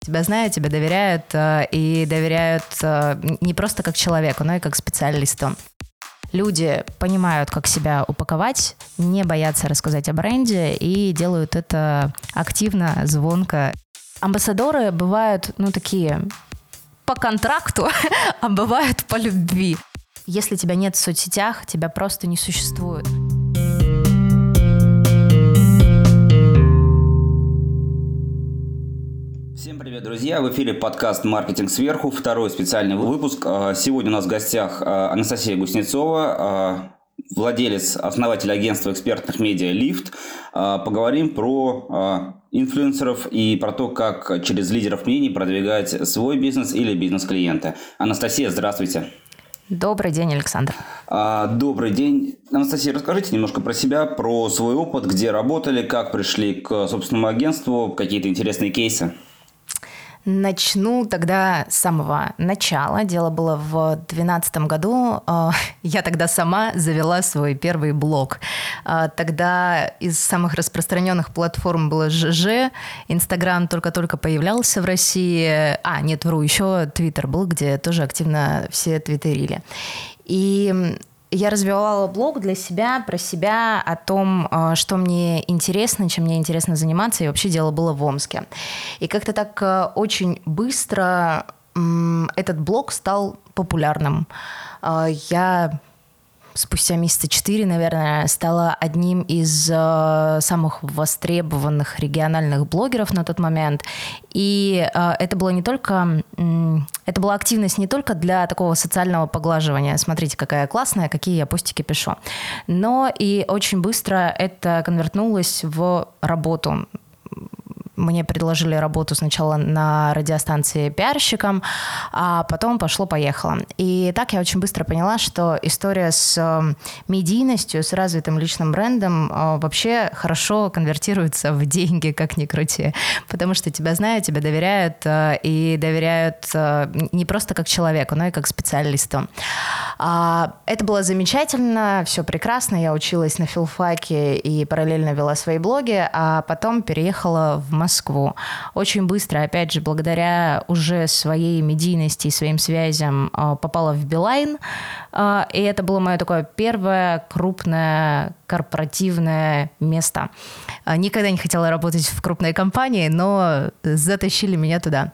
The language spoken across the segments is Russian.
Тебя знают, тебе доверяют э, и доверяют э, не просто как человеку, но и как специалисту. Люди понимают, как себя упаковать, не боятся рассказать о бренде и делают это активно, звонко. Амбассадоры бывают, ну, такие по контракту, а бывают по любви. Если тебя нет в соцсетях, тебя просто не существует. Друзья! В эфире подкаст «Маркетинг сверху», второй специальный выпуск. А, сегодня у нас в гостях а, Анастасия Гуснецова, а, владелец, основатель агентства экспертных медиа «Лифт». Поговорим про инфлюенсеров и про то, как через лидеров мнений продвигать свой бизнес или бизнес клиента. Анастасия, здравствуйте! Добрый день, Александр. Добрый день. Анастасия, расскажите немножко про себя, про свой опыт, где работали, как пришли к собственному агентству, какие-то интересные кейсы. Начну тогда с самого начала. Дело было в 2012 году. А, я тогда сама завела свой первый блог. А, тогда из самых распространенных платформ было ЖЖ. Инстаграм только-только появлялся в России. А, нет, вру, еще Твиттер был, где тоже активно все твиттерили. И я развивала блог для себя, про себя, о том, э, что мне интересно, чем мне интересно заниматься, и вообще дело было в Омске. И как-то так э, очень быстро этот блог стал популярным. Э, я спустя месяца четыре, наверное, стала одним из э, самых востребованных региональных блогеров на тот момент. И э, это было не только, э, это была активность не только для такого социального поглаживания, смотрите, какая классная, какие я постики пишу, но и очень быстро это конвертнулось в работу мне предложили работу сначала на радиостанции пиарщиком, а потом пошло-поехало. И так я очень быстро поняла, что история с э, медийностью, с развитым личным брендом э, вообще хорошо конвертируется в деньги, как ни крути. Потому что тебя знают, тебя доверяют, э, и доверяют не просто как человеку, но и как специалисту. А, это было замечательно, все прекрасно. Я училась на филфаке и параллельно вела свои блоги, а потом переехала в Москву Москву. Очень быстро, опять же, благодаря уже своей медийности и своим связям а, попала в Билайн. А, и это было мое такое первое крупное корпоративное место. А, никогда не хотела работать в крупной компании, но затащили меня туда.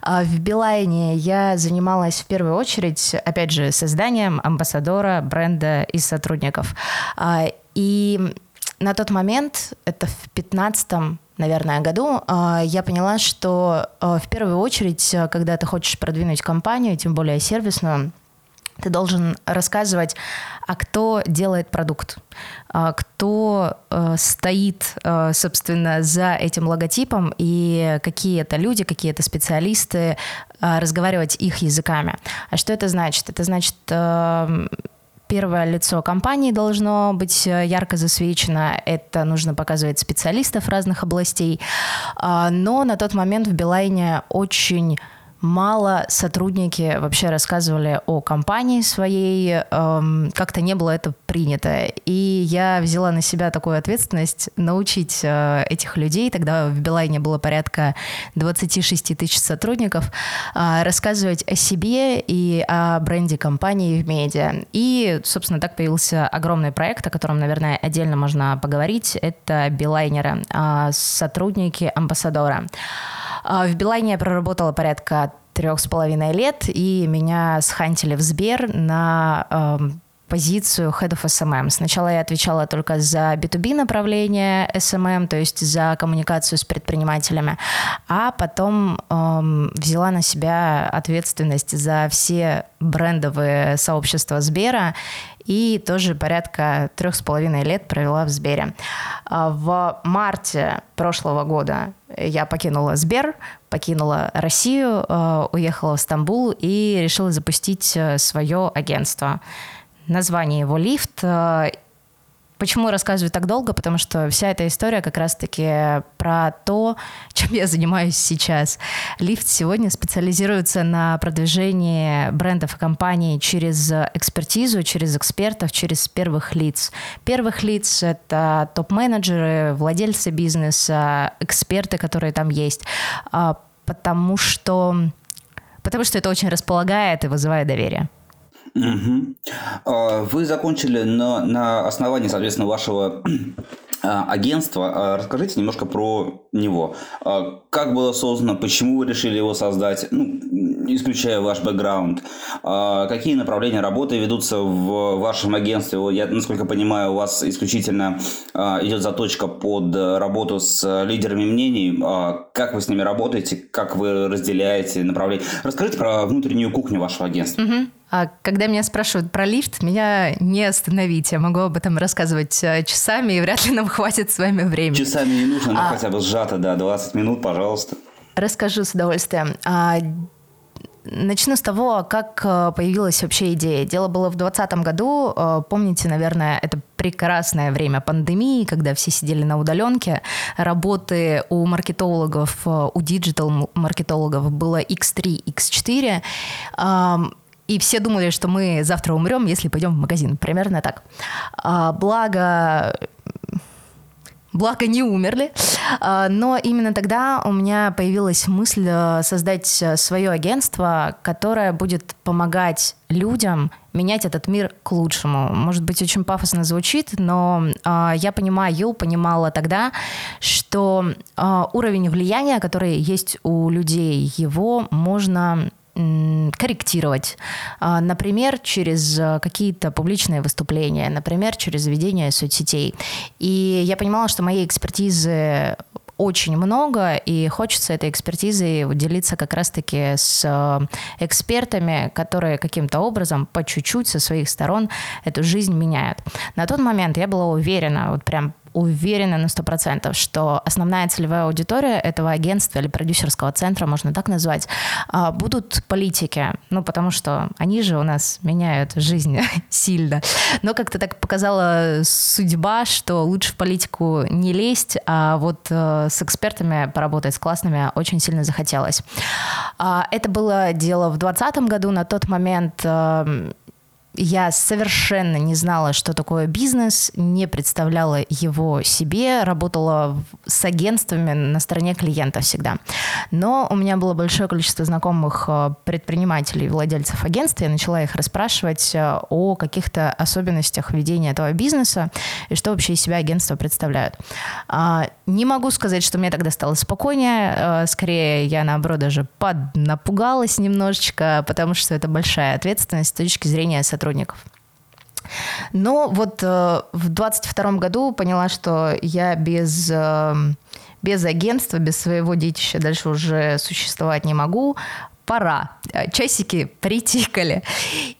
В Билайне я занималась в первую очередь, опять же, созданием амбассадора, бренда и сотрудников. И на тот момент, это в 15 наверное, году, а, я поняла, что а, в первую очередь, а, когда ты хочешь продвинуть компанию, тем более сервисную, ты должен рассказывать, а кто делает продукт, кто стоит, собственно, за этим логотипом и какие это люди, какие это специалисты, разговаривать их языками. А что это значит? Это значит первое лицо компании должно быть э, ярко засвечено. Это нужно показывать специалистов разных областей. А, но на тот момент в Билайне очень мало сотрудники вообще рассказывали о компании своей, эм, как-то не было это принято. И я взяла на себя такую ответственность научить э, этих людей, тогда в Билайне было порядка 26 тысяч сотрудников, э, рассказывать о себе и о бренде компании в медиа. И, собственно, так появился огромный проект, о котором, наверное, отдельно можно поговорить. Это Билайнеры, э, сотрудники амбассадора. А, в Билайне я проработала порядка трех с половиной лет, и меня схантили в Сбер на э, позицию Head of SMM. Сначала я отвечала только за B2B направление SMM, то есть за коммуникацию с предпринимателями, а потом эм, взяла на себя ответственность за все брендовые сообщества Сбера и тоже порядка трех с половиной лет провела в Сбере. А, в марте прошлого года я покинула Сбер, покинула Россию, а, уехала в Стамбул и решила запустить э, свое агентство. Название его «Лифт», Почему рассказываю так долго? Потому что вся эта история как раз-таки про то, чем я занимаюсь сейчас. Лифт сегодня специализируется на продвижении брендов и компаний через экспертизу, через экспертов, через первых лиц. Первых лиц — это топ-менеджеры, владельцы бизнеса, эксперты, которые там есть. А потому что, потому что это очень располагает и вызывает доверие. Угу. Вы закончили на, на основании, соответственно, вашего а, агентства. А, расскажите немножко про него. Как было создано, почему вы решили его создать, ну, исключая ваш бэкграунд. Какие направления работы ведутся в вашем агентстве? Я, насколько понимаю, у вас исключительно идет заточка под работу с лидерами мнений. Как вы с ними работаете? Как вы разделяете направления? Расскажите про внутреннюю кухню вашего агентства. Угу. А когда меня спрашивают про лифт, меня не остановить. Я могу об этом рассказывать часами, и вряд ли нам хватит с вами времени. Часами не нужно, но а... хотя бы сжато, да, 20 минут, пожалуйста. Расскажу с удовольствием. Начну с того, как э, появилась вообще идея. Дело было в 2020 году. Э, помните, наверное, это прекрасное время пандемии, когда все сидели на удаленке. Работы у маркетологов, у диджитал-маркетологов было X3, X4. И все думали, что мы завтра умрем, если пойдем в магазин. Примерно так. А, благо, Благо не умерли, а, но именно тогда у меня появилась мысль э, создать э, свое агентство, которое будет помогать людям менять этот мир к лучшему. Может быть, очень пафосно звучит, но э, я понимаю, понимала тогда, что э, уровень влияния, который есть у людей, его можно корректировать. А, например, через э, какие-то публичные выступления, например, через ведение соцсетей. И я понимала, что моей экспертизы очень много, и хочется этой экспертизой делиться как раз-таки с э, экспертами, которые каким-то образом по чуть-чуть со своих сторон эту жизнь меняют. На тот момент я была уверена, вот прям уверена на 100%, что основная целевая аудитория этого агентства или продюсерского центра, можно так назвать, а, будут политики. Ну, потому что они же у нас меняют жизнь сильно. Но как-то так показала судьба, что лучше в политику не лезть, а вот э, с экспертами поработать, с классными очень сильно захотелось. А, это было дело в 2020 году. На тот момент эм, я совершенно не знала, что такое бизнес, не представляла его себе, работала с агентствами на стороне клиента всегда. Но у меня было большое количество знакомых э, предпринимателей, владельцев агентства, я начала их расспрашивать э, о каких-то особенностях ведения этого бизнеса и что вообще из себя агентства представляют. А, не могу сказать, что мне тогда стало спокойнее, э, скорее я наоборот даже поднапугалась немножечко, потому что это большая ответственность с точки зрения сотрудничества сотрудников. Но вот э, в 22 году поняла, что я без, э, без агентства, без своего детища дальше уже существовать не могу пора. Э, часики притикали.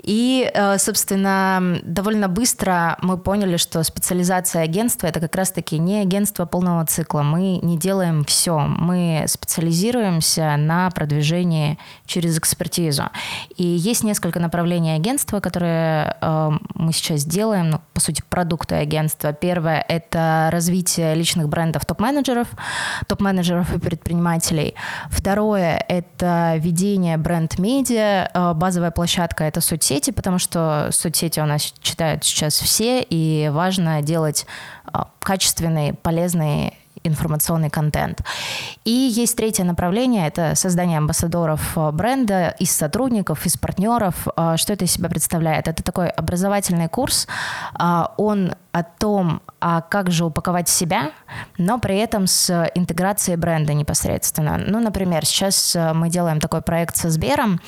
И, э, собственно, довольно быстро мы поняли, что специализация агентства – это как раз-таки не агентство полного цикла. Мы не делаем все. Мы специализируемся на продвижении через экспертизу. И есть несколько направлений агентства, которые э, мы сейчас делаем, ну, по сути, продукты агентства. Первое – это развитие личных брендов топ-менеджеров, топ-менеджеров и предпринимателей. Второе – это ведение ведение бренд-медиа. Э, базовая площадка — это соцсети, потому что соцсети у нас читают сейчас все, и важно делать э, качественный, полезный информационный контент. И есть третье направление, это создание амбассадоров э, бренда из сотрудников, из партнеров. Э, что это из себя представляет? Это такой образовательный курс, э, он о том, а как же упаковать себя, но при этом с интеграцией бренда непосредственно. Ну, например, сейчас мы делаем такой проект со Сбером.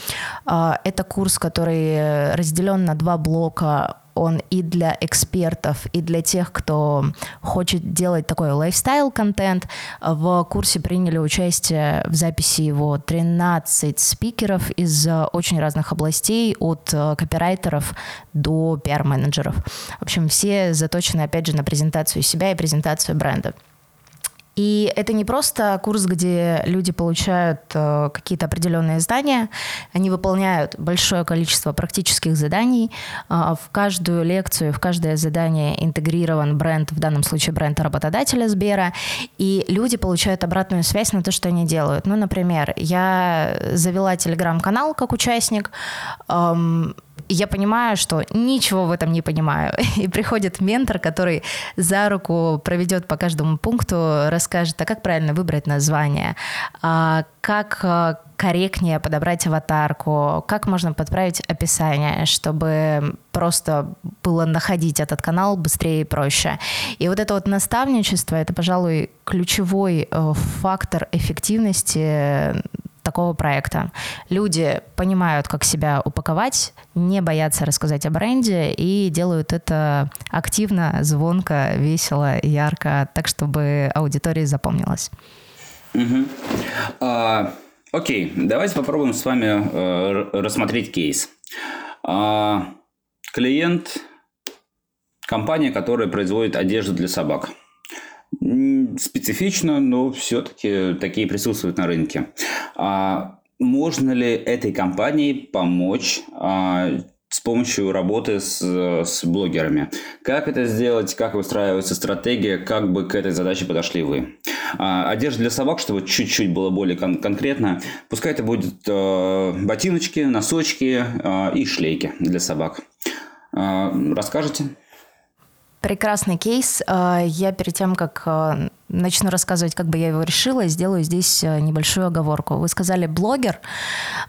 Это курс, который разделен на два блока он и для экспертов, и для тех, кто хочет делать такой лайфстайл-контент. В курсе приняли участие в записи его 13 спикеров из очень разных областей, от э, копирайтеров до пиар-менеджеров. В общем, все заточены, опять же, на презентацию себя и презентацию бренда. И это не просто курс, где люди получают э, какие-то определенные знания, они выполняют большое количество практических заданий. Э, в каждую лекцию, в каждое задание интегрирован бренд, в данном случае бренд работодателя Сбера, и люди получают обратную связь на то, что они делают. Ну, например, я завела телеграм-канал как участник, эм, я понимаю, что ничего в этом не понимаю. И приходит ментор, который за руку проведет по каждому пункту, расскажет, а как правильно выбрать название, а как а, корректнее подобрать аватарку, как можно подправить описание, чтобы просто было находить этот канал быстрее и проще. И вот это вот наставничество, это, пожалуй, ключевой э, фактор эффективности такого проекта. Люди понимают, как себя упаковать, не боятся рассказать о бренде и делают это активно, звонко, весело, ярко, так, чтобы аудитория запомнилась. Угу. А, окей, давайте попробуем с вами э, рассмотреть кейс. А, клиент – компания, которая производит одежду для собак – специфично, но все-таки такие присутствуют на рынке. А можно ли этой компании помочь а, с помощью работы с, с блогерами. Как это сделать, как выстраивается стратегия, как бы к этой задаче подошли вы. А, одежда для собак, чтобы чуть-чуть было более кон- конкретно, пускай это будет э, ботиночки, носочки э, и шлейки для собак. Э, расскажете? Прекрасный кейс. Я перед тем, как начну рассказывать, как бы я его решила, сделаю здесь э, небольшую оговорку. Вы сказали блогер.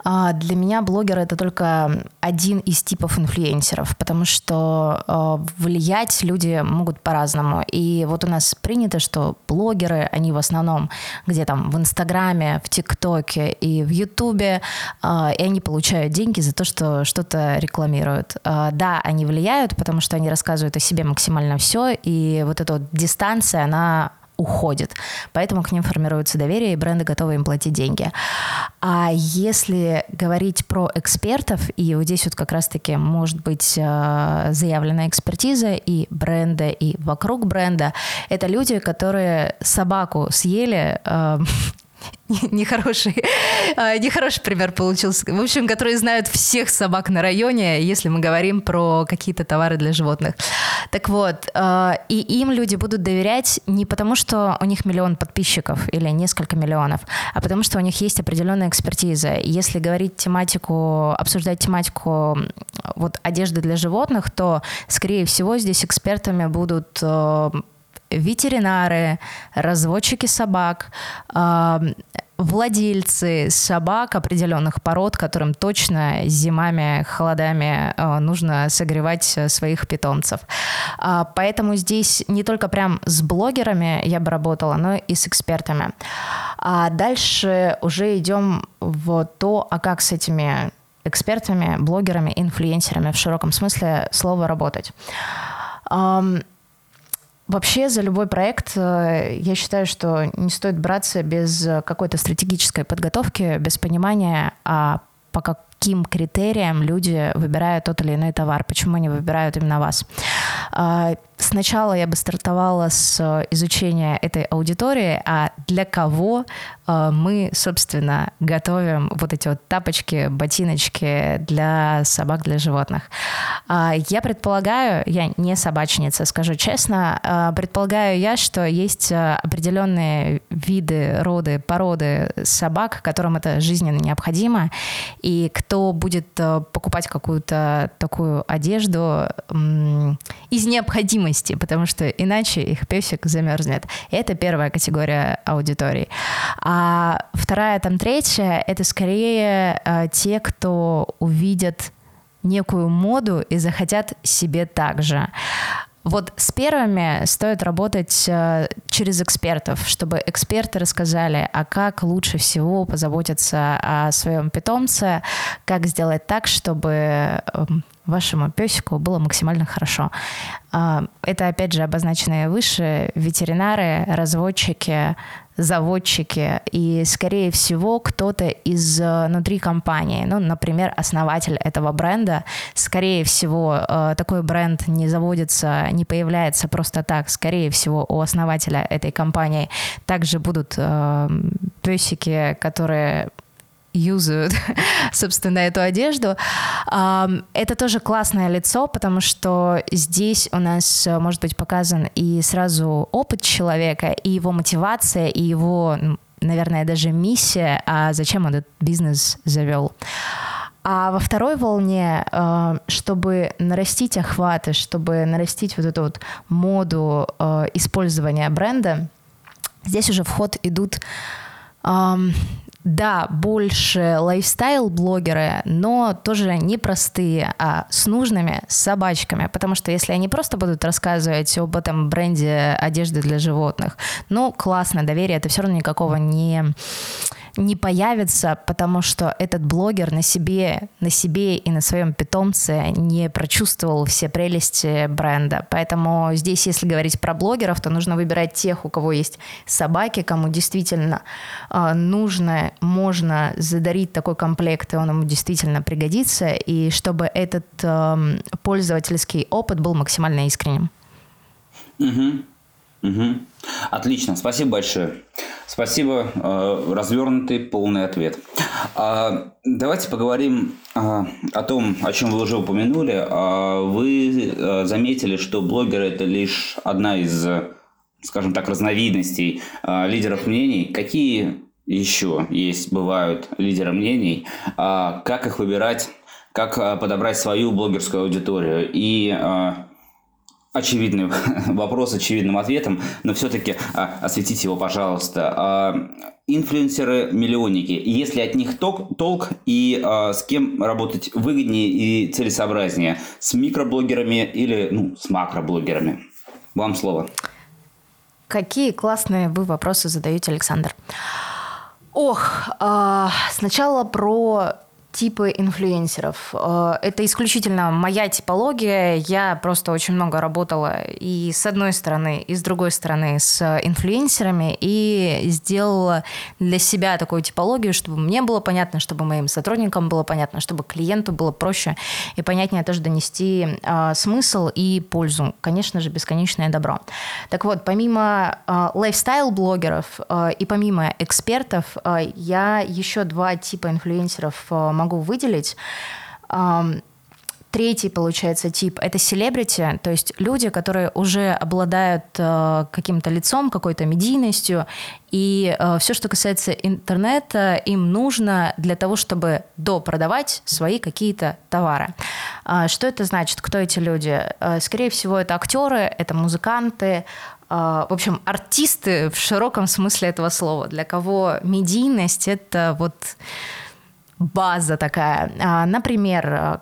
А, для меня блогер это только один из типов инфлюенсеров, потому что э, влиять люди могут по-разному. И вот у нас принято, что блогеры, они в основном где там в Инстаграме, в ТикТоке и в Ютубе, а, и они получают деньги за то, что что-то рекламируют. А, да, они влияют, потому что они рассказывают о себе максимально все, и вот эта вот дистанция, она уходит. Поэтому к ним формируется доверие, и бренды готовы им платить деньги. А если говорить про экспертов, и вот здесь вот как раз-таки может быть э, заявлена экспертиза и бренда, и вокруг бренда, это люди, которые собаку съели, э, нехороший, а, нехороший пример получился. В общем, которые знают всех собак на районе, если мы говорим про какие-то товары для животных. Так вот, а, и им люди будут доверять не потому, что у них миллион подписчиков или несколько миллионов, а потому что у них есть определенная экспертиза. Если говорить тематику, обсуждать тематику вот одежды для животных, то, скорее всего, здесь экспертами будут а, ветеринары, разводчики собак, владельцы собак определенных пород, которым точно зимами, холодами э, нужно согревать э, своих питомцев. А, поэтому здесь не только прям с блогерами я бы работала, но и с экспертами. А дальше уже идем в то, а как с этими экспертами, блогерами, инфлюенсерами в широком смысле слова работать. Вообще за любой проект э, я считаю, что не стоит браться без какой-то стратегической подготовки, без понимания, а по каким критериям люди выбирают тот или иной товар, почему они выбирают именно вас. А, сначала я бы стартовала с э, изучения этой аудитории, а для кого э, мы, собственно, готовим вот эти вот тапочки, ботиночки для собак, для животных. А, я предполагаю, я не собачница, скажу честно, а, предполагаю я, что есть э, определенные виды, роды, породы собак, которым это жизненно необходимо, и кто будет покупать какую-то такую одежду из необходимости, потому что иначе их песик замерзнет. Это первая категория аудитории. А вторая, там третья, это скорее э, те, кто увидят некую моду и захотят себе так же. Вот с первыми стоит работать э, через экспертов, чтобы эксперты рассказали, а как лучше всего позаботиться о своем питомце, как сделать так, чтобы эм, вашему песику было максимально хорошо. А, это, опять же, обозначенные выше ветеринары, разводчики, заводчики и, скорее всего, кто-то из э, внутри компании, ну, например, основатель этого бренда. Скорее всего, э, такой бренд не заводится, не появляется просто так. Скорее всего, у основателя этой компании также будут э, песики, которые юзают, собственно, эту одежду. Это тоже классное лицо, потому что здесь у нас э, может быть показан и сразу опыт человека, и его мотивация, и его, наверное, даже миссия, а зачем он этот бизнес завел. А во второй волне, э, чтобы нарастить охваты, чтобы нарастить вот эту вот моду э, использования бренда, здесь уже в ход идут да, больше лайфстайл-блогеры, но тоже не простые, а с нужными собачками. Потому что если они просто будут рассказывать об этом бренде одежды для животных, ну, классно, доверие это все равно никакого не не появится, потому что этот блогер на себе, на себе и на своем питомце не прочувствовал все прелести бренда. Поэтому здесь, если говорить про блогеров, то нужно выбирать тех, у кого есть собаки, кому действительно э, нужно, можно задарить такой комплект, и он ему действительно пригодится, и чтобы этот э, пользовательский опыт был максимально искренним. Угу. Угу. Отлично, спасибо большое. Спасибо, э, развернутый полный ответ. А, давайте поговорим а, о том, о чем вы уже упомянули. А, вы э, заметили, что блогеры это лишь одна из, скажем так, разновидностей лидеров мнений. Какие еще есть, бывают лидеры мнений? Как их выбирать? Как подобрать свою блогерскую аудиторию? И очевидный вопрос очевидным ответом, но все-таки а, осветите его, пожалуйста. А, инфлюенсеры-миллионники, есть ли от них ток, толк и а, с кем работать выгоднее и целесообразнее? С микроблогерами или ну, с макроблогерами? Вам слово. Какие классные вы вопросы задаете, Александр. Ох, э, сначала про типы инфлюенсеров. Э, это исключительно моя типология. Я просто очень много работала и с одной стороны, и с другой стороны с инфлюенсерами и сделала для себя такую типологию, чтобы мне было понятно, чтобы моим сотрудникам было понятно, чтобы клиенту было проще и понятнее тоже донести э, смысл и пользу. Конечно же, бесконечное добро. Так вот, помимо э, лайфстайл-блогеров и помимо экспертов, я еще два типа инфлюенсеров могу могу выделить. Третий, получается, тип – это селебрити, то есть люди, которые уже обладают э, каким-то лицом, какой-то медийностью, и э, все, что касается интернета, им нужно для того, чтобы допродавать свои какие-то товары. Э, что это значит? Кто эти люди? Э, скорее всего, это актеры, это музыканты, в общем, артисты в широком смысле этого слова, для кого медийность – это вот база такая. А, например,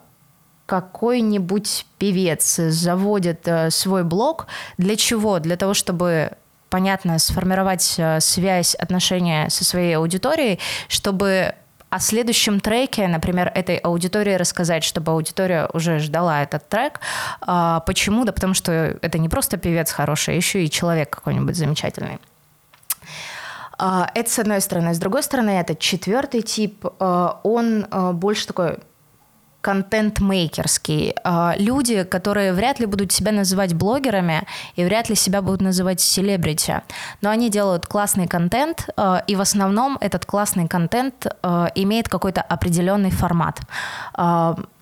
какой-нибудь певец заводит э, свой блог. Для чего? Для того, чтобы понятно, сформировать э, связь, отношения со своей аудиторией, чтобы о следующем треке, например, этой аудитории рассказать, чтобы аудитория уже ждала этот трек. А, почему? Да потому что это не просто певец хороший, а еще и человек какой-нибудь замечательный. А, это с одной стороны. С другой стороны, это четвертый тип. А, он а, больше такой контент-мейкерский. Люди, которые вряд ли будут себя называть блогерами и вряд ли себя будут называть селебрити, но они делают классный контент, и в основном этот классный контент имеет какой-то определенный формат.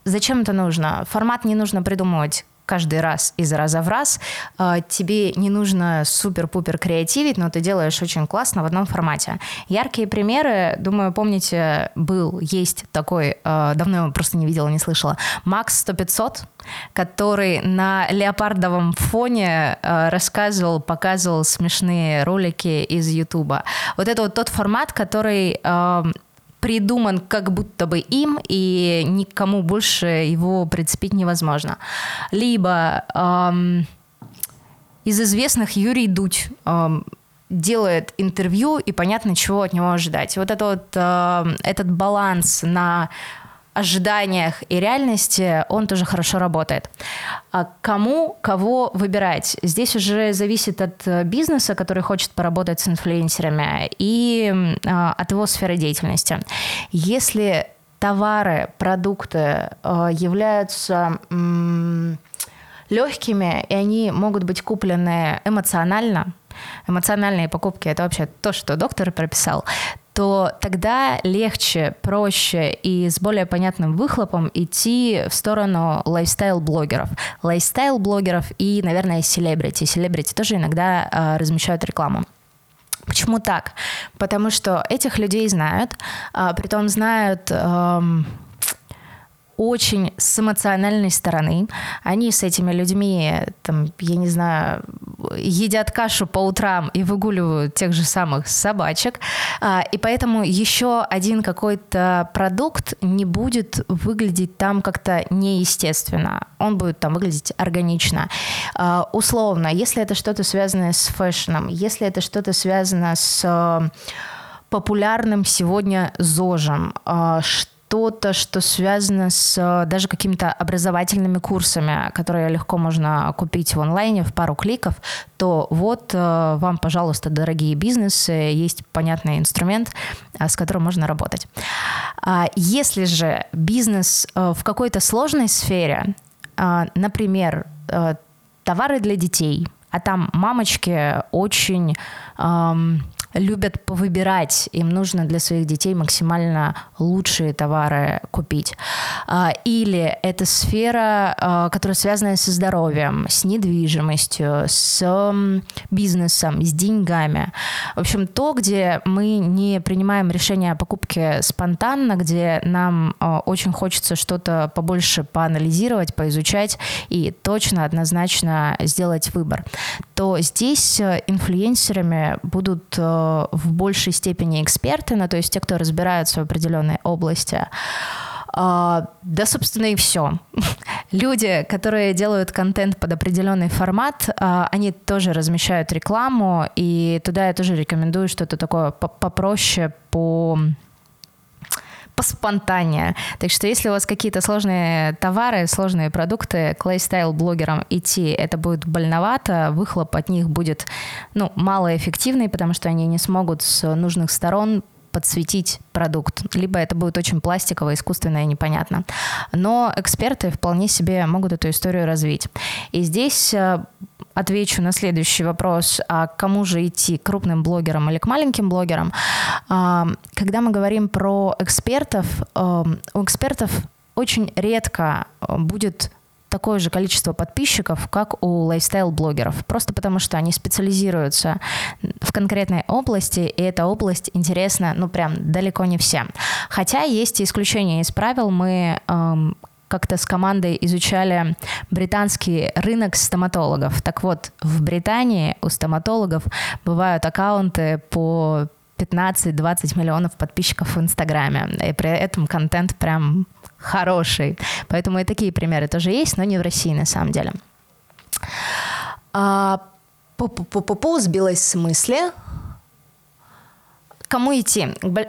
Зачем это нужно? Формат не нужно придумывать каждый раз из раза в раз. А, тебе не нужно супер-пупер креативить, но ты делаешь очень классно в одном формате. Яркие примеры, думаю, помните, был, есть такой, а, давно его просто не видела, не слышала, Макс 100-500, который на леопардовом фоне а, рассказывал, показывал смешные ролики из Ютуба. Вот это вот тот формат, который придуман как будто бы им, и никому больше его прицепить невозможно. Либо эм, из известных Юрий Дудь эм, делает интервью, и понятно, чего от него ожидать. Вот это вот, э, этот баланс на ожиданиях и реальности он тоже хорошо работает. А кому кого выбирать? Здесь уже зависит от э, бизнеса, который хочет поработать с инфлюенсерами, и а, от его сферы деятельности. Если товары, продукты а, являются м, легкими, и они могут быть куплены эмоционально, эмоциональные покупки это вообще то, что доктор прописал, то тогда легче, проще и с более понятным выхлопом идти в сторону лайфстайл-блогеров. Лайфстайл-блогеров и, наверное, селебрити. Селебрити тоже иногда э, размещают рекламу. Почему так? Потому что этих людей знают, э, притом знают... Э, очень с эмоциональной стороны. Они с этими людьми, там, я не знаю, едят кашу по утрам и выгуливают тех же самых собачек. А, и поэтому еще один какой-то продукт не будет выглядеть там как-то неестественно. Он будет там выглядеть органично. А, условно, если это что-то связанное с фэшном, если это что-то связано с э, популярным сегодня ЗОЖем, а, что-то, что связано с э, даже какими-то образовательными курсами, которые легко можно купить в онлайне в пару кликов, то вот э, вам, пожалуйста, дорогие бизнесы, есть понятный инструмент, э, с которым можно работать. А если же бизнес в какой-то сложной сфере, например, товары для детей, а там мамочки очень эм, любят повыбирать. Им нужно для своих детей максимально лучшие товары купить. А, или это сфера, а, которая связана со здоровьем, с недвижимостью, с бизнесом, с деньгами. В общем, то, где мы не принимаем решение о покупке спонтанно, где нам а, очень хочется что-то побольше поанализировать, поизучать и точно, однозначно сделать выбор, то здесь э, инфлюенсерами будут э, в большей степени эксперты, ну, то есть те, кто разбираются в определенной области. Uh, да, собственно, и все. Люди, которые делают контент под определенный формат, uh, они тоже размещают рекламу, и туда я тоже рекомендую что-то такое попроще, по поспонтаннее. Так что если у вас какие-то сложные товары, сложные продукты, к лайфстайл-блогерам идти, это будет больновато, выхлоп от них будет ну, малоэффективный, потому что они не смогут с нужных сторон подсветить продукт, либо это будет очень пластиково, искусственно и непонятно. Но эксперты вполне себе могут эту историю развить. И здесь э, отвечу на следующий вопрос, а кому же идти, крупным блогерам или к маленьким блогерам? А, когда мы говорим про экспертов, э, у экспертов очень редко э, будет такое же количество подписчиков, как у лайфстайл-блогеров. Просто потому, что они специализируются в конкретной области, и эта область интересна, ну, прям далеко не всем. Хотя есть и исключения из правил. Мы эм, как-то с командой изучали британский рынок стоматологов. Так вот, в Британии у стоматологов бывают аккаунты по 15-20 миллионов подписчиков в Инстаграме. И при этом контент прям хороший. Поэтому и такие примеры тоже есть, но не в России на самом деле. А, Пу-пу-пу-пу, сбилась с мысли. Кому идти? К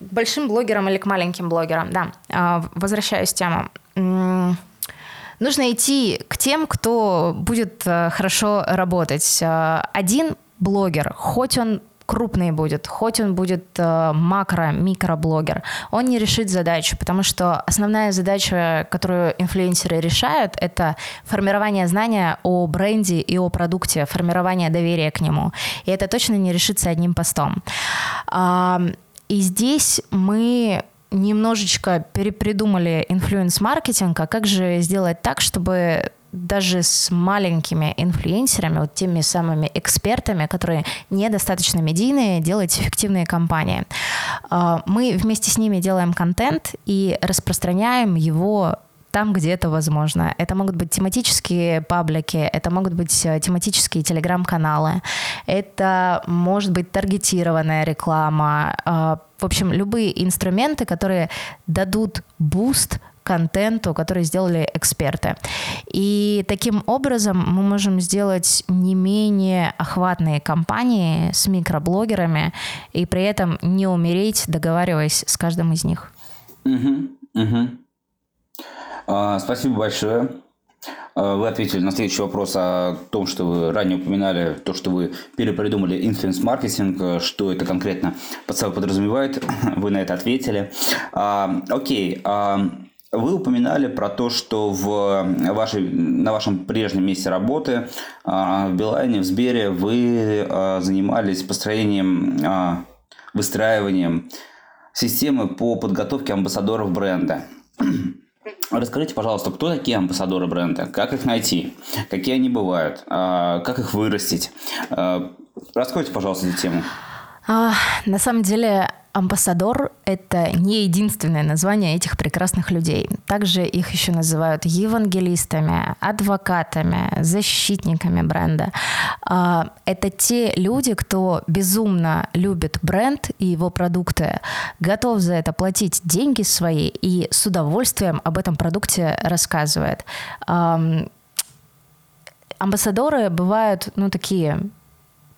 большим блогерам или к маленьким блогерам? Да, а, возвращаюсь к тему. Нужно идти к тем, кто будет э, хорошо работать. Э, один блогер, хоть он крупный будет, хоть он будет э, макро, микроблогер, он не решит задачу, потому что основная задача, которую инфлюенсеры решают, это формирование знания о бренде и о продукте, формирование доверия к нему. И это точно не решится одним постом. Э, и здесь мы немножечко перепридумали инфлюенс-маркетинг, а как же сделать так, чтобы даже с маленькими инфлюенсерами, вот теми самыми экспертами, которые недостаточно медийные, делать эффективные кампании. А, мы вместе с ними делаем контент и распространяем его там, где это возможно. Это могут быть тематические паблики, это могут быть э, тематические телеграм-каналы, это может быть таргетированная реклама. В общем, любые инструменты, которые дадут буст контенту, который сделали эксперты. И таким образом мы можем сделать не менее охватные кампании с микроблогерами и при этом не умереть, договариваясь с каждым из них. Угу, угу. А, спасибо большое. А, вы ответили на следующий вопрос о том, что вы ранее упоминали, то, что вы перепридумали инфлюенс-маркетинг, что это конкретно под собой подразумевает. Вы на это ответили. А, окей. А, вы упоминали про то, что в вашей, на вашем прежнем месте работы а, в Билайне, в Сбере вы а, занимались построением, а, выстраиванием системы по подготовке амбассадоров бренда. Расскажите, пожалуйста, кто такие амбассадоры бренда? Как их найти? Какие они бывают? Как их вырастить? Раскройте, пожалуйста, эту тему. А, на самом деле Амбассадор – это не единственное название этих прекрасных людей. Также их еще называют евангелистами, адвокатами, защитниками бренда. А, это те люди, кто безумно любит бренд и его продукты, готов за это платить деньги свои и с удовольствием об этом продукте рассказывает. Амбассадоры бывают, ну, такие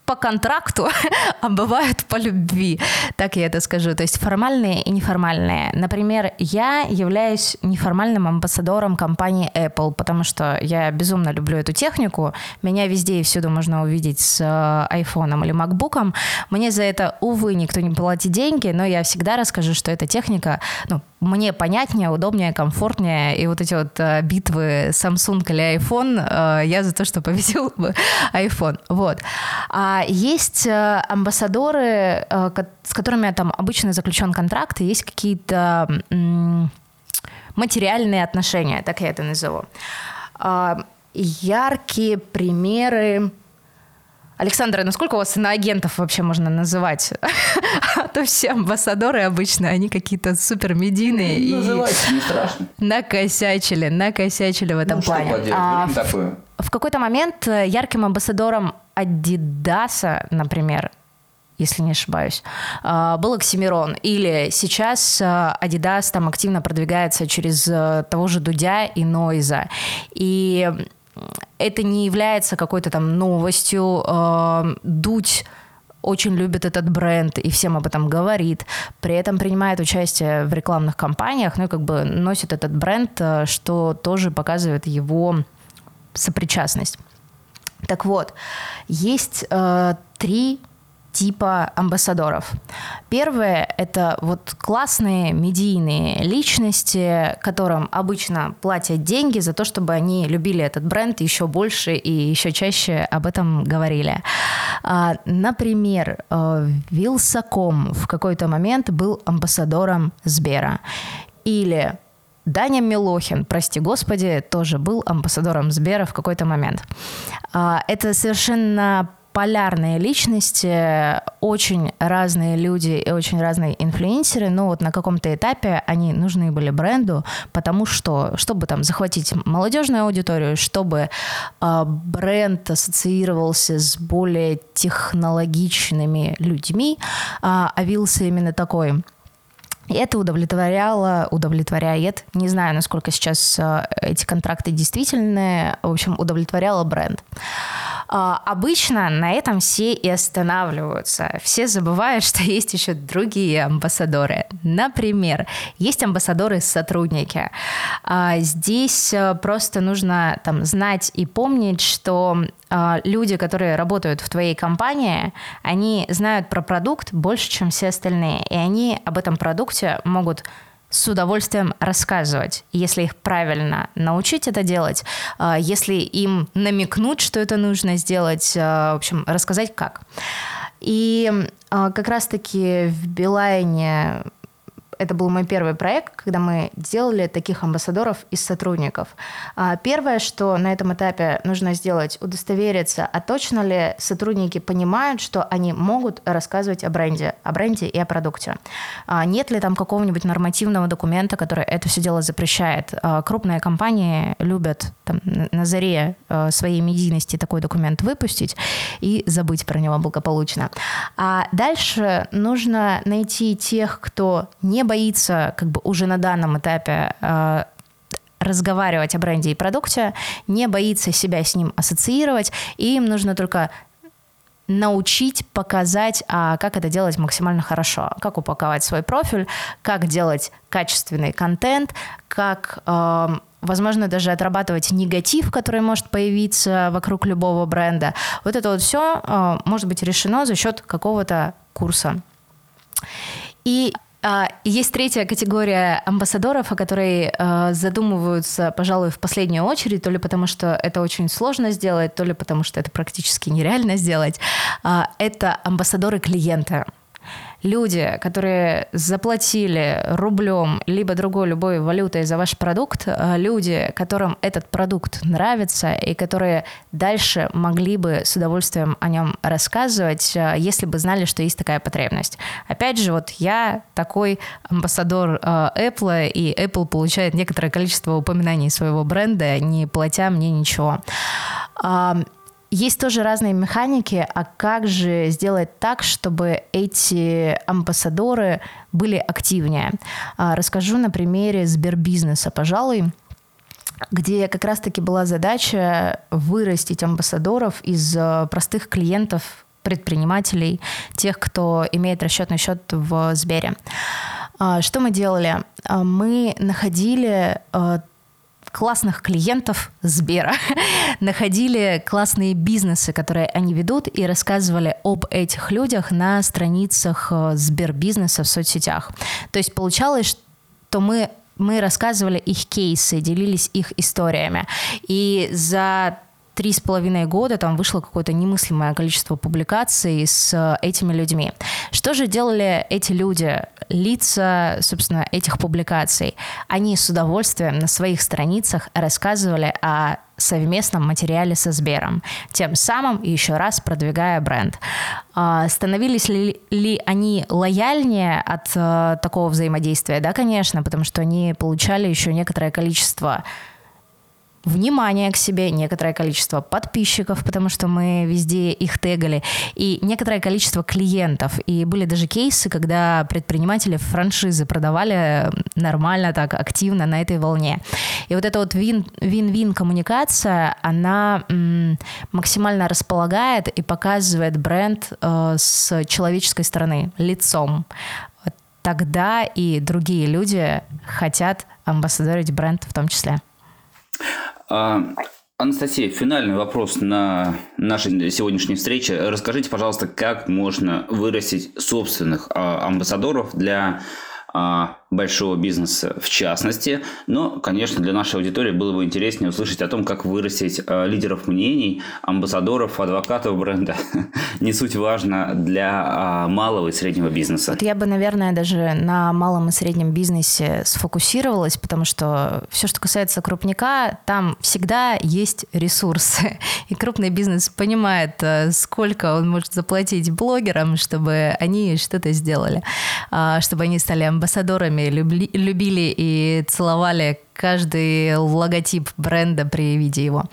по контракту, а бывают по любви, так я это скажу. То есть формальные и неформальные. Например, я являюсь неформальным амбассадором компании Apple, потому что я безумно люблю эту технику. Меня везде и всюду можно увидеть с э, iPhone или MacBook. Мне за это, увы, никто не платит деньги, но я всегда расскажу, что эта техника, ну, мне понятнее, удобнее, комфортнее. И вот эти вот э, битвы Samsung или iPhone, э, я за то, что победил бы iPhone. Вот. А есть э, амбассадоры, э, с которыми там обычно заключен контракт, и есть какие-то материальные отношения, так я это назову. А, яркие примеры Александра, насколько у вас иноагентов вообще можно называть? А то все амбассадоры обычно, они какие-то супер медийные. и не страшно. Накосячили, накосячили в этом ну, плане. Что поделать, а, такое. В какой-то момент э, ярким амбассадором Адидаса, например, если не ошибаюсь, э, был Оксимирон. Или сейчас э, там активно продвигается через того же Дудя и Нойза. И это не является какой-то там новостью. Э, Дудь очень любит этот бренд и всем об этом говорит, при этом принимает участие в рекламных кампаниях, ну и как бы носит этот бренд, э, что тоже показывает его сопричастность. Так вот, есть э, три типа амбассадоров. Первое – это вот классные медийные личности, которым обычно платят деньги за то, чтобы они любили этот бренд еще больше и еще чаще об этом говорили. А, например, э, Вилсаком в какой-то момент был амбассадором Сбера. Или Даня Милохин, прости господи, тоже был амбассадором Сбера в какой-то момент. А, это совершенно полярные личности, очень разные люди и очень разные инфлюенсеры, но вот на каком-то этапе они нужны были бренду, потому что, чтобы там захватить молодежную аудиторию, чтобы э, бренд ассоциировался с более технологичными людьми, э, овился именно такой это удовлетворяло, удовлетворяет, не знаю, насколько сейчас э, эти контракты действительные, в общем, удовлетворяло бренд. А, обычно на этом все и останавливаются. Все забывают, что есть еще другие амбассадоры. Например, есть амбассадоры-сотрудники. А, здесь э, просто нужно там, знать и помнить, что а, люди, которые работают в твоей компании, они знают про продукт больше, чем все остальные. И они об этом продукте могут с удовольствием рассказывать, если их правильно научить это делать, а, если им намекнуть, что это нужно сделать, а, в общем, рассказать как. И как раз-таки в Билайне это был мой первый проект, когда мы делали таких амбассадоров из сотрудников. А, первое, что на этом этапе нужно сделать, удостовериться, а точно ли сотрудники понимают, что они могут рассказывать о бренде, о бренде и о продукте. А, нет ли там какого-нибудь нормативного документа, который это все дело запрещает. А, крупные компании любят там, на заре своей медийности такой документ выпустить и забыть про него благополучно. А дальше нужно найти тех, кто не боится как бы уже на данном этапе э, разговаривать о бренде и продукте, не боится себя с ним ассоциировать, им нужно только научить, показать, а как это делать максимально хорошо, как упаковать свой профиль, как делать качественный контент, как, э, возможно, даже отрабатывать негатив, который может появиться вокруг любого бренда. Вот это вот все э, может быть решено за счет какого-то курса. И а, есть третья категория амбассадоров, о которой э, задумываются, пожалуй, в последнюю очередь, то ли потому, что это очень сложно сделать, то ли потому, что это практически нереально сделать. А, это амбассадоры клиента. Люди, которые заплатили рублем либо другой любой валютой за ваш продукт, э, люди, которым этот продукт нравится и которые дальше могли бы с удовольствием о нем рассказывать, э, если бы знали, что есть такая потребность. Опять же, вот я такой амбассадор э, Apple, и Apple получает некоторое количество упоминаний своего бренда, не платя мне ничего. Есть тоже разные механики, а как же сделать так, чтобы эти амбассадоры были активнее? А, расскажу на примере Сбербизнеса, пожалуй где как раз-таки была задача вырастить амбассадоров из э, простых клиентов, предпринимателей, тех, кто имеет расчетный счет в Сбере. А, что мы делали? А, мы находили э, классных клиентов Сбера, находили классные бизнесы, которые они ведут, и рассказывали об этих людях на страницах э, Сбербизнеса в соцсетях. То есть получалось, что мы мы рассказывали их кейсы, делились их историями. И за три с половиной года там вышло какое-то немыслимое количество публикаций с э, этими людьми. Что же делали эти люди, лица, собственно, этих публикаций? Они с удовольствием на своих страницах рассказывали о совместном материале со Сбером, тем самым еще раз продвигая бренд. А, становились ли, ли они лояльнее от uh, такого взаимодействия? Да, конечно, потому что они получали еще некоторое количество внимание к себе, некоторое количество подписчиков, потому что мы везде их тегали, и некоторое количество клиентов. И были даже кейсы, когда предприниматели франшизы продавали нормально, так активно на этой волне. И вот эта вот вин-вин коммуникация, она м, максимально располагает и показывает бренд э, с человеческой стороны, лицом. Тогда и другие люди хотят амбассадорить бренд в том числе. А, Анастасия, финальный вопрос на нашей сегодняшней встрече. Расскажите, пожалуйста, как можно вырастить собственных а, амбассадоров для а, большого бизнеса в частности. Но, конечно, для нашей аудитории было бы интереснее услышать о том, как вырастить а, лидеров мнений, амбассадоров, адвокатов бренда. Не суть важно для а, малого и среднего бизнеса. Вот я бы, наверное, даже на малом и среднем бизнесе сфокусировалась, потому что все, что касается крупника, там всегда есть ресурсы. И крупный бизнес понимает, сколько он может заплатить блогерам, чтобы они что-то сделали, чтобы они стали амбассадорами амбассадорами, любли, любили и целовали каждый логотип бренда при виде его.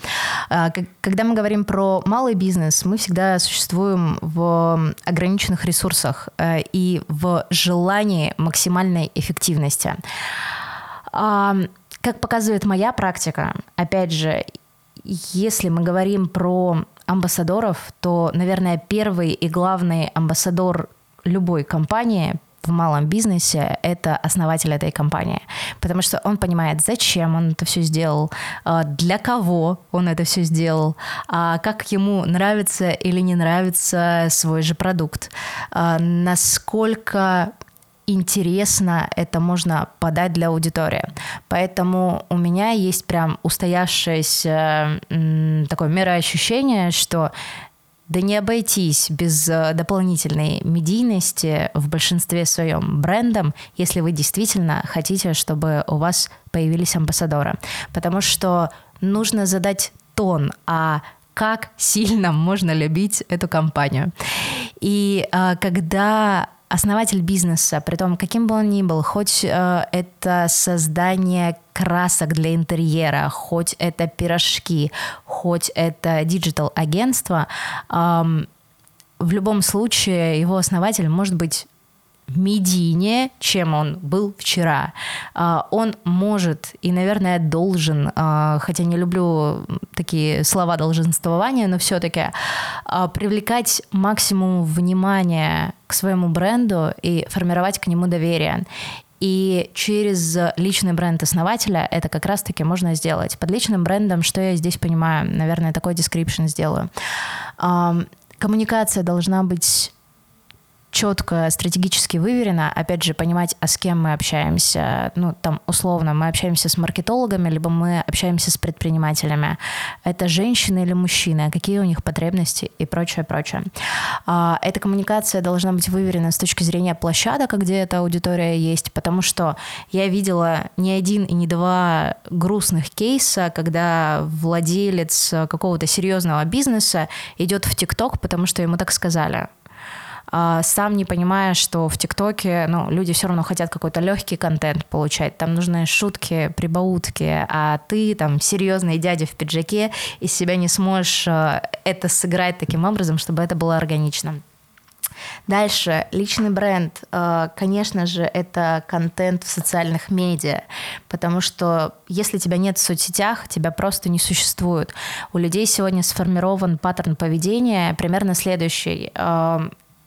А, когда мы говорим про малый бизнес, мы всегда существуем в ограниченных ресурсах э, и в желании максимальной эффективности. А, как показывает моя практика, опять же, если мы говорим про амбассадоров, то, наверное, первый и главный амбассадор любой компании в малом бизнесе, это основатель этой компании. Потому что он понимает, зачем он это все сделал, а, для кого он это все сделал, а как ему нравится или не нравится свой же продукт, а, насколько интересно это можно подать для аудитории. Поэтому у меня есть прям устоявшееся такое мироощущение, что да не обойтись без э, дополнительной медийности в большинстве своем брендом, если вы действительно хотите, чтобы у вас появились амбассадоры. Потому что нужно задать тон, а как сильно можно любить эту компанию. И э, когда основатель бизнеса, при том, каким бы он ни был, хоть э, это создание красок для интерьера, хоть это пирожки, хоть это диджитал-агентство, э, в любом случае его основатель может быть медийнее, чем он был вчера. А, он может и, наверное, должен, а, хотя не люблю такие слова долженствования, но все-таки а, привлекать максимум внимания к своему бренду и формировать к нему доверие. И через личный бренд основателя это как раз-таки можно сделать. Под личным брендом, что я здесь понимаю, наверное, такой description сделаю. Коммуникация должна быть четко, стратегически выверено, опять же, понимать, а с кем мы общаемся. Ну, там, условно, мы общаемся с маркетологами, либо мы общаемся с предпринимателями. Это женщины или мужчины, какие у них потребности и прочее, прочее. А, эта коммуникация должна быть выверена с точки зрения площадок, где эта аудитория есть, потому что я видела не один и не два грустных кейса, когда владелец какого-то серьезного бизнеса идет в ТикТок, потому что ему так сказали сам не понимая, что в ТикТоке ну, люди все равно хотят какой-то легкий контент получать. Там нужны шутки, прибаутки, а ты там серьезный дядя в пиджаке из себя не сможешь а, это сыграть таким образом, чтобы это было органично. Дальше, личный бренд. А, конечно же, это контент в социальных медиа, потому что если тебя нет в соцсетях, тебя просто не существует. У людей сегодня сформирован паттерн поведения примерно следующий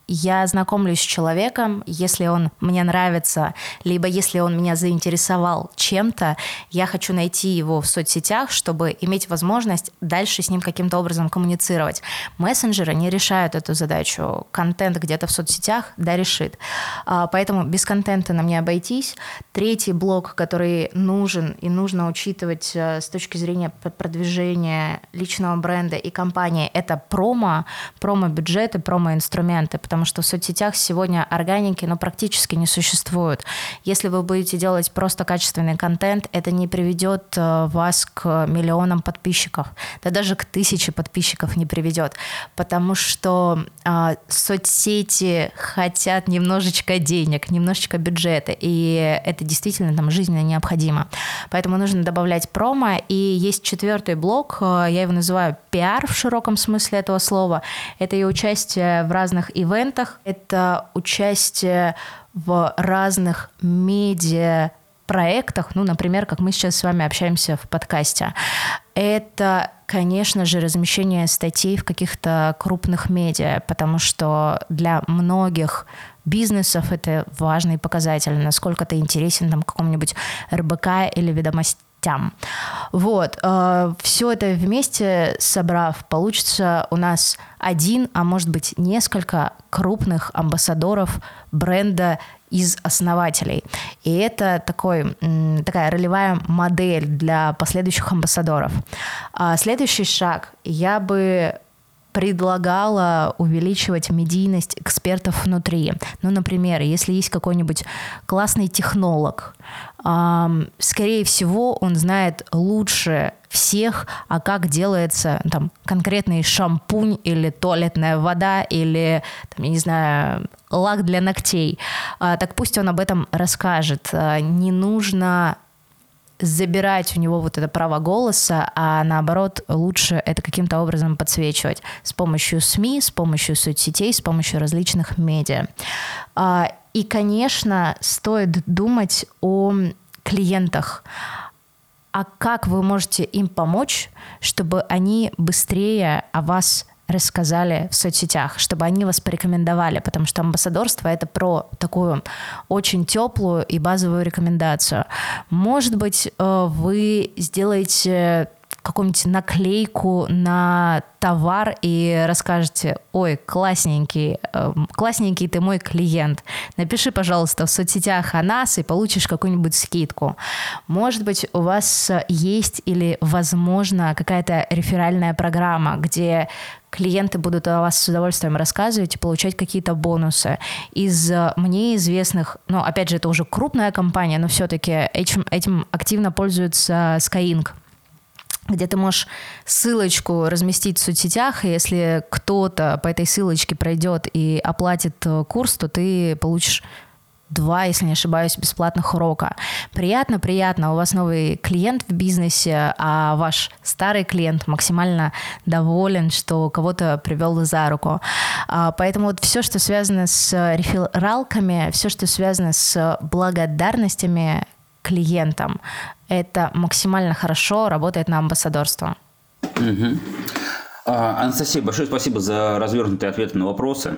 я знакомлюсь с человеком, если он мне нравится, либо если он меня заинтересовал чем-то, я хочу найти его в соцсетях, чтобы иметь возможность дальше с ним каким-то образом коммуницировать. Мессенджеры не решают эту задачу. Контент где-то в соцсетях, да, решит. А, поэтому без контента нам не обойтись. Третий блок, который нужен и нужно учитывать э, с точки зрения продвижения личного бренда и компании, это промо, промо-бюджеты, промо-инструменты, потому потому что в соцсетях сегодня органики ну, практически не существует. Если вы будете делать просто качественный контент, это не приведет э, вас к миллионам подписчиков, да даже к тысяче подписчиков не приведет, потому что э, соцсети хотят немножечко денег, немножечко бюджета, и это действительно там жизненно необходимо. Поэтому нужно добавлять промо, и есть четвертый блок, э, я его называю пиар в широком смысле этого слова, это и участие в разных ивентах, ивентах, это участие в разных медиа проектах, ну, например, как мы сейчас с вами общаемся в подкасте. Это, конечно же, размещение статей в каких-то крупных медиа, потому что для многих бизнесов это важный показатель, насколько ты интересен там какому-нибудь РБК или ведомостям областям. Вот, э, все это вместе собрав, получится у нас один, а может быть несколько крупных амбассадоров бренда из основателей. И это такой, такая ролевая модель для последующих амбассадоров. А следующий шаг я бы предлагала увеличивать медийность экспертов внутри. Ну, например, если есть какой-нибудь классный технолог, скорее всего, он знает лучше всех, а как делается там конкретный шампунь или туалетная вода или, там, я не знаю, лак для ногтей. А, так пусть он об этом расскажет. А, не нужно забирать у него вот это право голоса, а наоборот лучше это каким-то образом подсвечивать с помощью СМИ, с помощью соцсетей, с помощью различных медиа. А, и, конечно, стоит думать о клиентах. А как вы можете им помочь, чтобы они быстрее о вас рассказали в соцсетях, чтобы они вас порекомендовали, потому что амбассадорство это про такую очень теплую и базовую рекомендацию. Может быть, э, вы сделаете какую-нибудь наклейку на товар и расскажете, ой, классненький, э, классненький ты мой клиент, напиши, пожалуйста, в соцсетях о нас и получишь какую-нибудь скидку. Может быть, у вас есть или, возможно, какая-то реферальная программа, где клиенты будут о вас с удовольствием рассказывать и получать какие-то бонусы. Из мне известных, ну, опять же, это уже крупная компания, но все-таки этим, этим активно пользуется Skyink где ты можешь ссылочку разместить в соцсетях, и если кто-то по этой ссылочке пройдет и оплатит э, курс, то ты получишь два, если не ошибаюсь, бесплатных урока. Приятно, приятно, у вас новый клиент в бизнесе, а ваш старый клиент максимально доволен, что кого-то привел за руку. А, поэтому вот все, что связано с рефералками, все, что связано с благодарностями клиентам, это максимально хорошо работает на амбассадорство. Угу. Анастасия, большое спасибо за развернутые ответы на вопросы.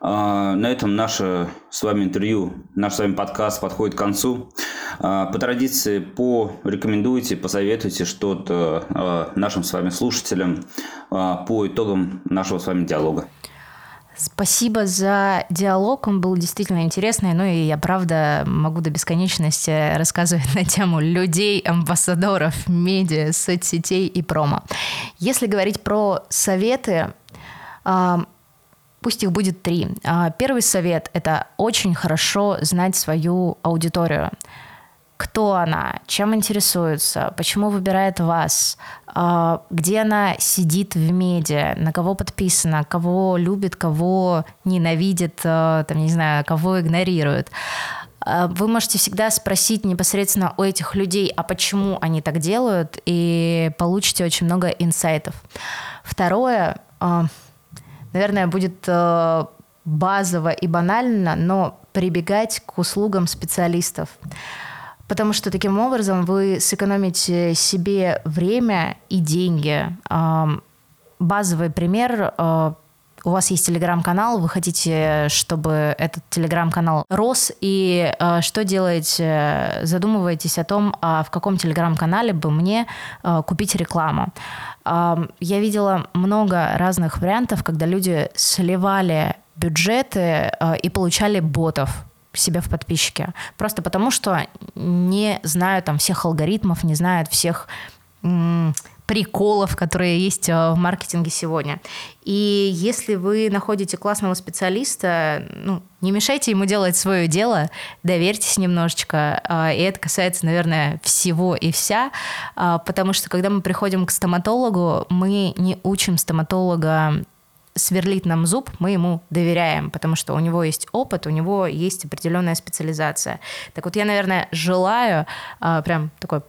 А, на этом наше с вами интервью, наш с вами подкаст подходит к концу. А, по традиции, порекомендуйте, посоветуйте что-то нашим с вами слушателям по итогам нашего с вами диалога. Спасибо за диалог, он был действительно интересный, ну и я правда могу до бесконечности рассказывать на тему людей, амбассадоров, медиа, соцсетей и промо. Если говорить про советы, а, пусть их будет три. А, первый совет – это очень хорошо знать свою аудиторию – кто она, чем интересуется, почему выбирает вас, а, где она сидит в медиа, на кого подписана, кого любит, кого ненавидит, а, там, не знаю, кого игнорирует. А, вы можете всегда спросить непосредственно у этих людей, а почему они так делают, и получите очень много инсайтов. Второе, наверное, будет базово и банально, но прибегать к услугам специалистов потому что таким образом вы сэкономите себе время и деньги. Базовый пример э, у вас есть телеграм-канал, вы хотите, чтобы этот телеграм-канал рос, и э, что делаете? Задумываетесь о том, а в каком телеграм-канале бы мне э, купить рекламу. Э, я видела много разных вариантов, когда люди сливали бюджеты э, и получали ботов себе в подписчики. Просто потому, что не знают там всех алгоритмов, не знают всех м- приколов, которые есть э, в маркетинге сегодня. И если вы находите классного специалиста, ну, не мешайте ему делать свое дело, доверьтесь немножечко. Э, и это касается, наверное, всего и вся, э, потому что когда мы приходим к стоматологу, мы не учим стоматолога сверлит нам зуб, мы ему доверяем, потому что у него есть опыт, у него есть определенная специализация. Так вот, я, наверное, желаю а, прям такой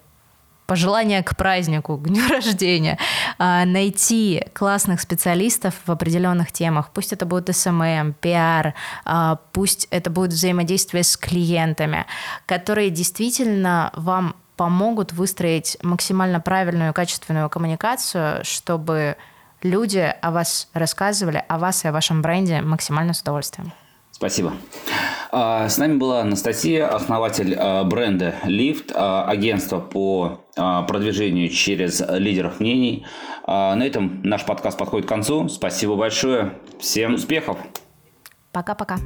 пожелание к празднику, к дню рождения, а, найти классных специалистов в определенных темах. Пусть это будет SMM, пиар, а, пусть это будет взаимодействие с клиентами, которые действительно вам помогут выстроить максимально правильную качественную коммуникацию, чтобы люди о вас рассказывали, о вас и о вашем бренде максимально с удовольствием. Спасибо. А, с нами была Анастасия, основатель а, бренда Lift, а, агентство по продвижению через лидеров мнений. На этом наш подкаст подходит к концу. Спасибо большое. Всем успехов. Пока-пока.